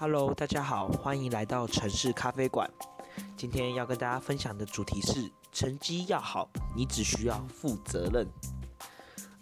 Hello，大家好，欢迎来到城市咖啡馆。今天要跟大家分享的主题是：成绩要好，你只需要负责任。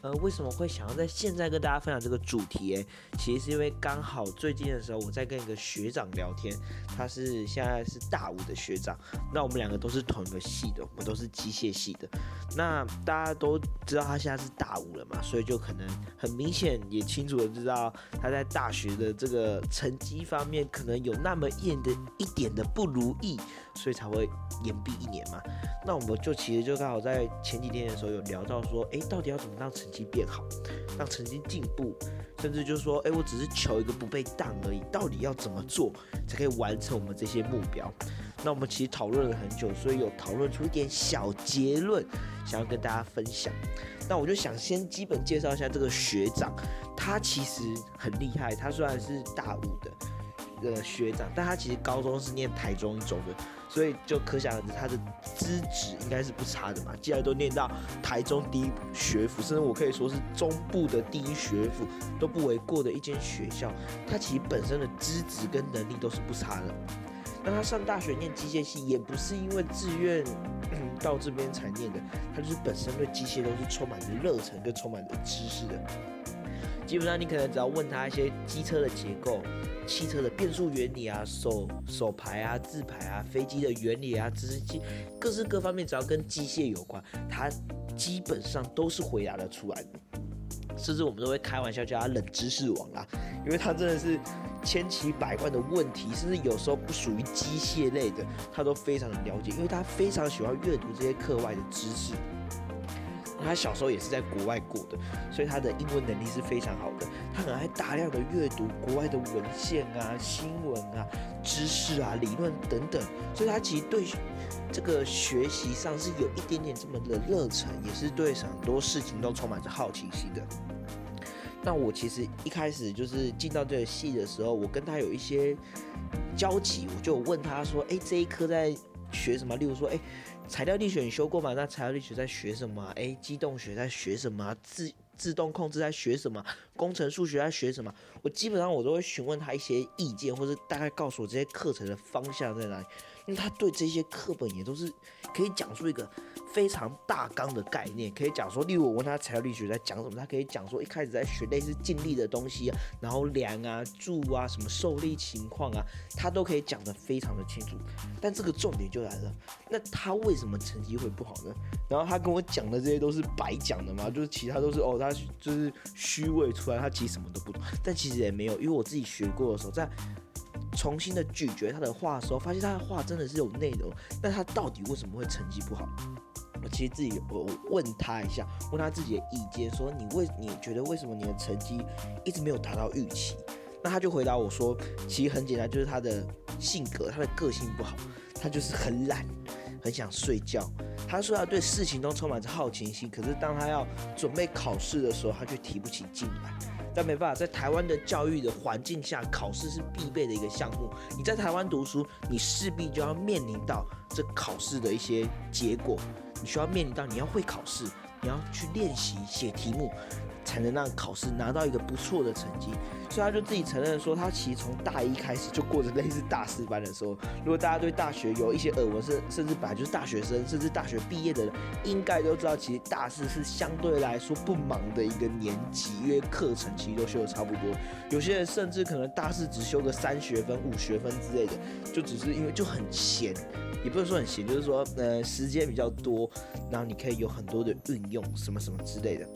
呃，为什么会想要在现在跟大家分享这个主题？诶，其实是因为刚好最近的时候，我在跟一个学长聊天，他是现在是大五的学长，那我们两个都是同一个系的，我们都是机械系的。那大家都知道他现在是大五了嘛，所以就可能很明显也清楚的知道他在大学的这个成绩方面可能有那么一点的一点的不如意，所以才会延毕一年嘛。那我们就其实就刚好在前几天的时候有聊到说，诶，到底要怎么让成绩变好，让成绩进步，甚至就是说，诶，我只是求一个不被当而已，到底要怎么做才可以完成我们这些目标？那我们其实讨论了很久，所以有讨论出一点小结论，想要跟大家分享。那我就想先基本介绍一下这个学长，他其实很厉害，他虽然是大五的个学长，但他其实高中是念台中一中的。所以就可想而知，他的资质应该是不差的嘛。既然都念到台中第一学府，甚至我可以说是中部的第一学府都不为过的一间学校，他其实本身的资质跟能力都是不差的。那他上大学念机械系，也不是因为自愿到这边才念的，他就是本身对机械都是充满着热忱跟充满着知识的。基本上你可能只要问他一些机车的结构。汽车的变速原理啊，手手排啊，自排啊，飞机的原理啊，直升机各式各方面，只要跟机械有关，他基本上都是回答得出来的。甚至我们都会开玩笑叫他冷知识王啦，因为他真的是千奇百怪的问题，甚至有时候不属于机械类的，他都非常的了解，因为他非常喜欢阅读这些课外的知识。他小时候也是在国外过的，所以他的英文能力是非常好的。他很爱大量的阅读国外的文献啊、新闻啊、知识啊、理论等等，所以他其实对这个学习上是有一点点这么的热忱，也是对很多事情都充满着好奇心的。那我其实一开始就是进到这个系的时候，我跟他有一些交集，我就问他说：“哎，这一科在学什么？例如说，哎。”材料力学你修过吗？那材料力学在学什么？哎，机动学在学什么？自自动控制在学什么？工程数学在学什么？我基本上我都会询问他一些意见，或者大概告诉我这些课程的方向在哪里。因为他对这些课本也都是可以讲出一个。非常大纲的概念，可以讲说，例如我问他材料力学在讲什么，他可以讲说一开始在学类似静力的东西啊，然后量啊、柱啊、什么受力情况啊，他都可以讲得非常的清楚。但这个重点就来了，那他为什么成绩会不好呢？然后他跟我讲的这些都是白讲的嘛？就是其他都是哦，他就是虚伪出来，他其实什么都不懂。但其实也没有，因为我自己学过的时候，在重新的咀嚼他的话的时候，发现他的话真的是有内容。那他到底为什么会成绩不好？我其实自己我问他一下，问他自己的意见，说你为你觉得为什么你的成绩一直没有达到预期？那他就回答我说，其实很简单，就是他的性格，他的个性不好，他就是很懒，很想睡觉。他说他对事情都充满着好奇心，可是当他要准备考试的时候，他却提不起劲来。但没办法，在台湾的教育的环境下，考试是必备的一个项目。你在台湾读书，你势必就要面临到这考试的一些结果。你需要面临到你要会考试，你要去练习写题目，才能让考试拿到一个不错的成绩。所以他就自己承认说，他其实从大一开始就过着类似大四班的时候。如果大家对大学有一些耳闻，甚甚至本来就是大学生，甚至大学毕业的人，应该都知道，其实大四是相对来说不忙的一个年级，因为课程其实都修的差不多。有些人甚至可能大四只修个三学分、五学分之类的，就只是因为就很闲。也不能说很闲，就是说，呃，时间比较多，然后你可以有很多的运用，什么什么之类的。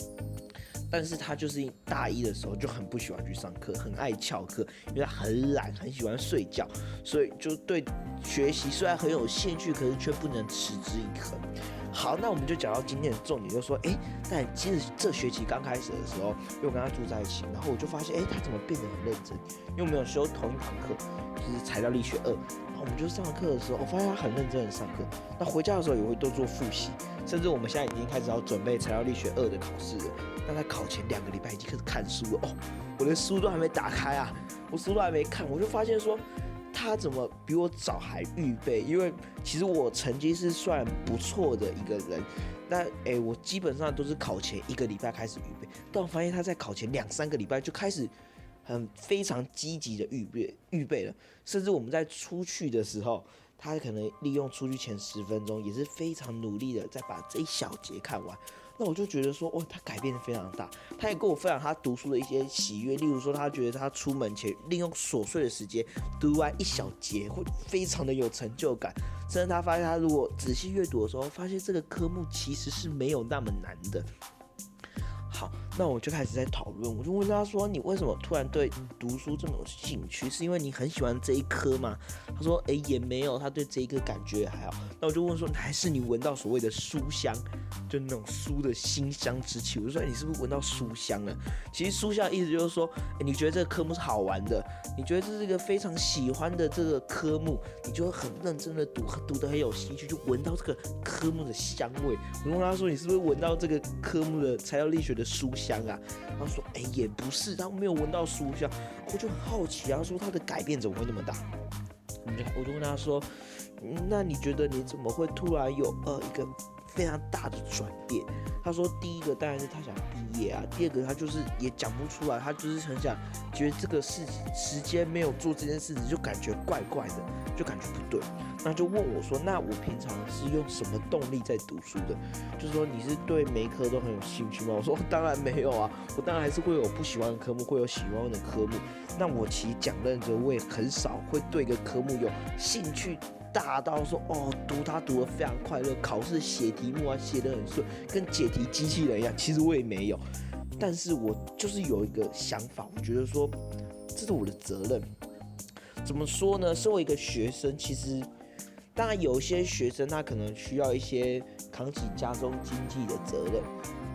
但是他就是大一的时候就很不喜欢去上课，很爱翘课，因为他很懒，很喜欢睡觉，所以就对学习虽然很有兴趣，可是却不能持之以恒。好，那我们就讲到今天的重点，就说，哎，但其实这学期刚开始的时候，因为我跟他住在一起，然后我就发现，哎，他怎么变得很认真？因为我们有修同一堂课，就是材料力学二。我们就上课的时候，我发现他很认真的上课。那回家的时候也会多做复习，甚至我们现在已经开始要准备材料力学二的考试了。那在考前两个礼拜已经开始看书了哦，我连书都还没打开啊，我书都还没看，我就发现说他怎么比我早还预备？因为其实我成绩是算不错的一个人，那诶，我基本上都是考前一个礼拜开始预备，但我发现他在考前两三个礼拜就开始很非常积极的预备预备了，甚至我们在出去的时候，他可能利用出去前十分钟也是非常努力的在把这一小节看完。那我就觉得说，哇，他改变的非常大。他也跟我分享他读书的一些喜悦，例如说，他觉得他出门前利用琐碎的时间读完一小节，会非常的有成就感。甚至他发现，他如果仔细阅读的时候，发现这个科目其实是没有那么难的。那我就开始在讨论，我就问他说：“你为什么突然对读书这么有兴趣？是因为你很喜欢这一科吗？”他说：“诶，也没有，他对这一个感觉还好。”那我就问说：“还是你闻到所谓的书香，就那种书的馨香之气？”我就说：“你是不是闻到书香了？”其实书香意思就是说，你觉得这个科目是好玩的，你觉得这是一个非常喜欢的这个科目，你就会很认真的读，读得很有兴趣，就闻到这个科目的香味。我问他说：“你是不是闻到这个科目的材料力学的？”书香香啊，他说：“哎，也不是，他没有闻到书香。”我就很好奇啊，说他的改变怎么会那么大？我就问他说：“那你觉得你怎么会突然有呃一个非常大的转变？”他说：“第一个当然是他想毕业啊，第二个他就是也讲不出来，他就是很想觉得这个事时间没有做这件事情就感觉怪怪的，就感觉不对。”那就问我说：“那我平常是用什么动力在读书的？就是说你是对每一科都很有兴趣吗？”我说：“当然没有啊，我当然还是会有不喜欢的科目，会有喜欢的科目。那我其实讲认真，我也很少会对一个科目有兴趣大到说哦，读它读得非常快乐，考试写题目啊写得很顺，跟解题机器人一样。其实我也没有，但是我就是有一个想法，我觉得说这是我的责任。怎么说呢？身为一个学生，其实。”当然，有一些学生他可能需要一些扛起家中经济的责任，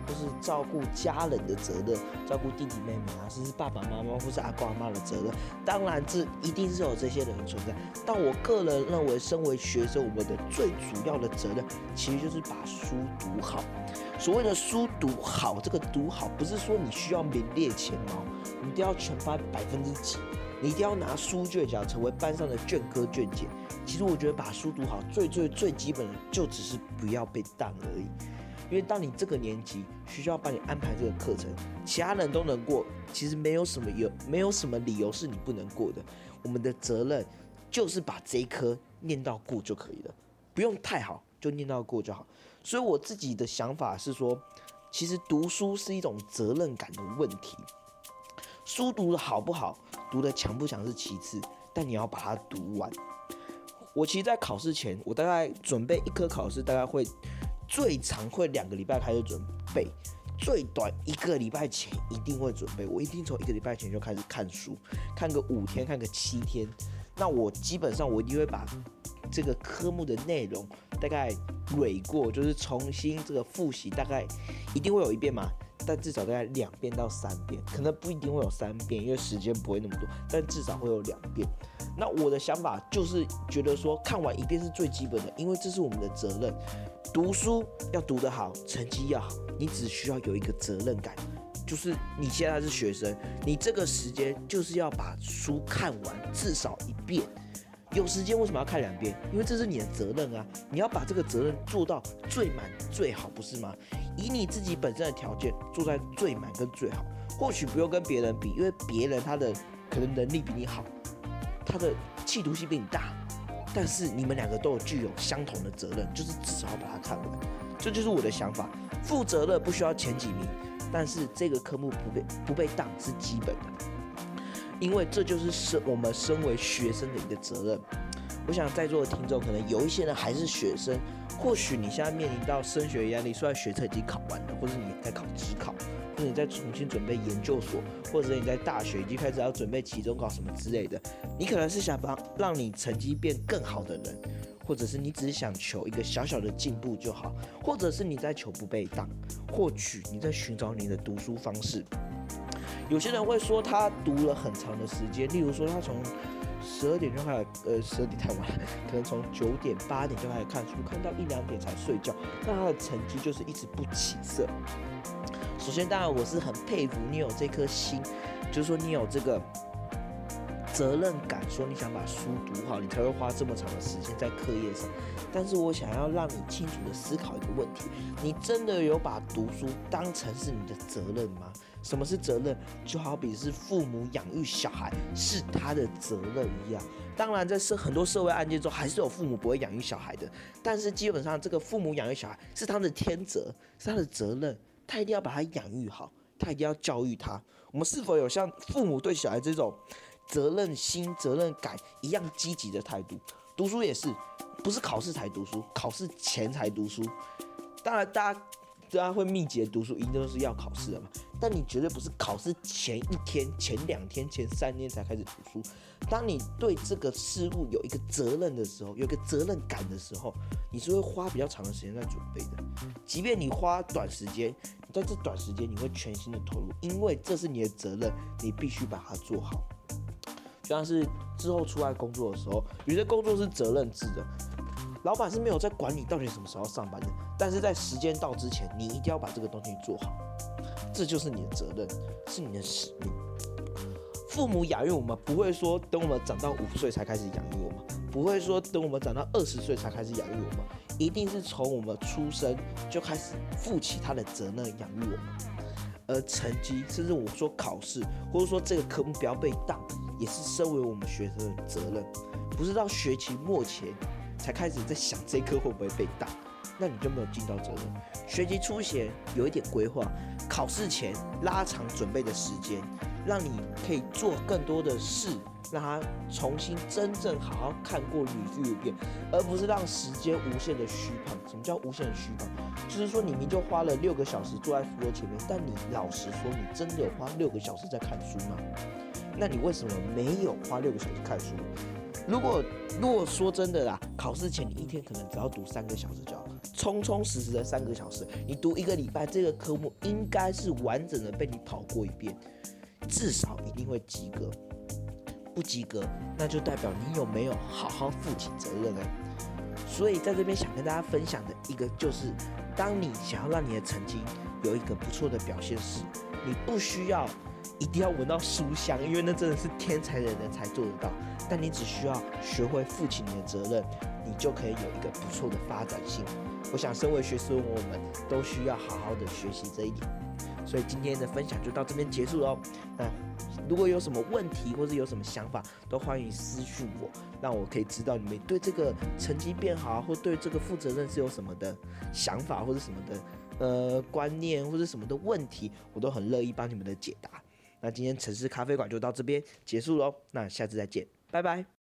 或是照顾家人的责任，照顾弟弟妹妹啊，甚至爸爸妈妈或是阿公阿妈的责任。当然，这一定是有这些人存在。但我个人认为，身为学生，我们的最主要的责任其实就是把书读好。所谓的书读好，这个读好不是说你需要名列前茅，你一定要全班百分之几，你一定要拿书卷奖成为班上的卷哥卷姐。其实我觉得把书读好，最最最基本的就只是不要被当而已。因为当你这个年级学校帮你安排这个课程，其他人都能过，其实没有什么有没有什么理由是你不能过的。我们的责任就是把这一科念到过就可以了，不用太好，就念到过就好。所以我自己的想法是说，其实读书是一种责任感的问题。书读的好不好，读的强不强是其次，但你要把它读完。我其实，在考试前，我大概准备一科考试，大概会最长会两个礼拜开始准备，最短一个礼拜前一定会准备。我一定从一个礼拜前就开始看书，看个五天，看个七天。那我基本上我一定会把这个科目的内容大概蕊过，就是重新这个复习，大概一定会有一遍嘛。但至少大概两遍到三遍，可能不一定会有三遍，因为时间不会那么多，但至少会有两遍。那我的想法就是觉得说，看完一遍是最基本的，因为这是我们的责任。读书要读得好，成绩要好，你只需要有一个责任感，就是你现在是学生，你这个时间就是要把书看完至少一遍。有时间为什么要看两遍？因为这是你的责任啊！你要把这个责任做到最满最好，不是吗？以你自己本身的条件做在最满跟最好，或许不用跟别人比，因为别人他的可能能力比你好，他的企图心比你大，但是你们两个都有具有相同的责任，就是至少要把它看完。这就是我的想法。负责的不需要前几名，但是这个科目不被不被当是基本的。因为这就是身我们身为学生的一个责任。我想在座的听众可能有一些人还是学生，或许你现在面临到升学压力，虽然学测已经考完了，或者你在考职考，或者你在重新准备研究所，或者你在大学已经开始要准备期中考什么之类的，你可能是想帮让你成绩变更好的人，或者是你只是想求一个小小的进步就好，或者是你在求不被当，或许你在寻找你的读书方式。有些人会说他读了很长的时间，例如说他从十二点就开始，呃，十二点太晚了，可能从九点八点就开始看书，看到一两点才睡觉，那他的成绩就是一直不起色。首先，当然我是很佩服你有这颗心，就是说你有这个责任感，说你想把书读好，你才会花这么长的时间在课业上。但是我想要让你清楚的思考一个问题：你真的有把读书当成是你的责任吗？什么是责任？就好比是父母养育小孩是他的责任一样。当然，在社很多社会案件中，还是有父母不会养育小孩的。但是基本上，这个父母养育小孩是他的天责，是他的责任，他一定要把他养育好，他一定要教育他。我们是否有像父母对小孩这种责任心、责任感一样积极的态度？读书也是，不是考试才读书，考试前才读书。当然，大家。大家会密集的读书，一定都是要考试的嘛？但你绝对不是考试前一天、前两天、前三天才开始读书。当你对这个事物有一个责任的时候，有一个责任感的时候，你是会花比较长的时间在准备的。即便你花短时间，在这短时间你会全心的投入，因为这是你的责任，你必须把它做好。就像是之后出来工作的时候，有些工作是责任制的。老板是没有在管你到底什么时候上班的，但是在时间到之前，你一定要把这个东西做好，这就是你的责任，是你的使命。父母养育我们，不会说等我们长到五岁才开始养育我们，不会说等我们长到二十岁才开始养育我们，一定是从我们出生就开始负起他的责任养育我们。而成绩，甚至我说考试，或者说这个科目不要被当，也是身为我们学生的责任，不是到学期末前。才开始在想这科会不会被当，那你就没有尽到责任。学习出前有一点规划，考试前拉长准备的时间，让你可以做更多的事，让他重新真正好好看过捋复一遍，而不是让时间无限的虚胖。什么叫无限的虚胖？就是说你明就花了六个小时坐在书桌前面，但你老实说，你真的有花六个小时在看书吗？那你为什么没有花六个小时看书？如果如果说真的啦，考试前你一天可能只要读三个小时就好，充充实实的三个小时，你读一个礼拜，这个科目应该是完整的被你跑过一遍，至少一定会及格。不及格，那就代表你有没有好好负起责任呢？所以在这边想跟大家分享的一个就是，当你想要让你的成绩有一个不错的表现时，你不需要。一定要闻到书香，因为那真的是天才的人才做得到。但你只需要学会负起你的责任，你就可以有一个不错的发展性。我想，身为学生，我们都需要好好的学习这一点。所以今天的分享就到这边结束喽。那如果有什么问题或者有什么想法，都欢迎私讯我，让我可以知道你们对这个成绩变好，或对这个负责任是有什么的想法或者什么的呃观念或者什么的问题，我都很乐意帮你们的解答。那今天城市咖啡馆就到这边结束喽，那下次再见，拜拜。